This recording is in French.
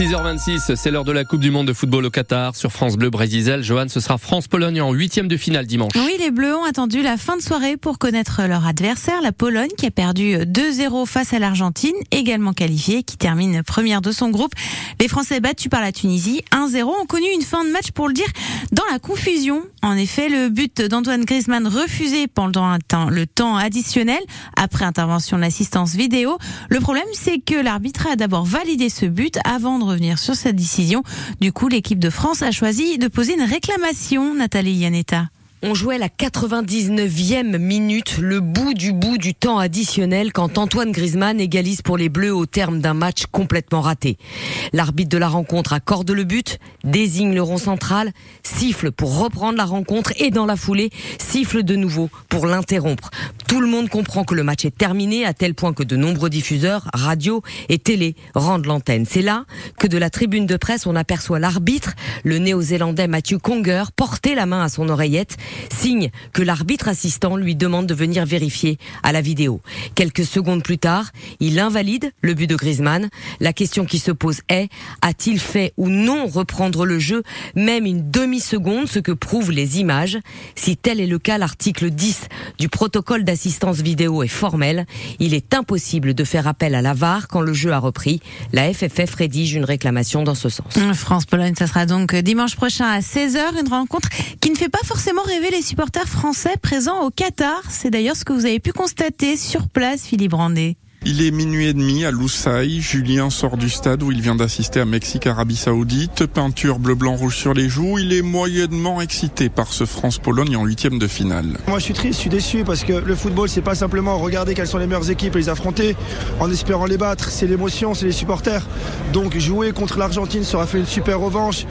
6h26, c'est l'heure de la Coupe du Monde de football au Qatar sur France Bleu Brésil. Johan, ce sera France-Pologne en huitième de finale dimanche. Oui, les Bleus ont attendu la fin de soirée pour connaître leur adversaire, la Pologne, qui a perdu 2-0 face à l'Argentine, également qualifiée, qui termine première de son groupe. Les Français battus par la Tunisie 1-0 ont connu une fin de match, pour le dire, dans la confusion. En effet, le but d'Antoine Griezmann refusé pendant un temps, le temps additionnel après intervention de l'assistance vidéo. Le problème, c'est que l'arbitre a d'abord validé ce but avant de revenir sur cette décision. Du coup, l'équipe de France a choisi de poser une réclamation, Nathalie Yanetta. On jouait la 99e minute, le bout du bout du temps additionnel quand Antoine Griezmann égalise pour les Bleus au terme d'un match complètement raté. L'arbitre de la rencontre accorde le but, désigne le rond central, siffle pour reprendre la rencontre et dans la foulée, siffle de nouveau pour l'interrompre. Tout le monde comprend que le match est terminé à tel point que de nombreux diffuseurs, radio et télé rendent l'antenne. C'est là que de la tribune de presse on aperçoit l'arbitre, le néo-zélandais Matthew Conger, porter la main à son oreillette signe que l'arbitre assistant lui demande de venir vérifier à la vidéo. Quelques secondes plus tard, il invalide le but de Griezmann. La question qui se pose est, a-t-il fait ou non reprendre le jeu, même une demi-seconde, ce que prouvent les images Si tel est le cas, l'article 10 du protocole d'assistance vidéo est formel. Il est impossible de faire appel à la VAR quand le jeu a repris. La FFF rédige une réclamation dans ce sens. France-Pologne, ça sera donc dimanche prochain à 16h, une rencontre qui ne fait pas forcément rêver les supporters français présents au Qatar. C'est d'ailleurs ce que vous avez pu constater sur place, Philippe Brandé. Il est minuit et demi à Loussaï. Julien sort du stade où il vient d'assister à Mexique-Arabie Saoudite. Peinture bleu-blanc-rouge sur les joues. Il est moyennement excité par ce France-Pologne en huitième de finale. Moi, je suis triste, je suis déçu parce que le football, c'est pas simplement regarder quelles sont les meilleures équipes et les affronter en espérant les battre. C'est l'émotion, c'est les supporters. Donc, jouer contre l'Argentine sera fait une super revanche.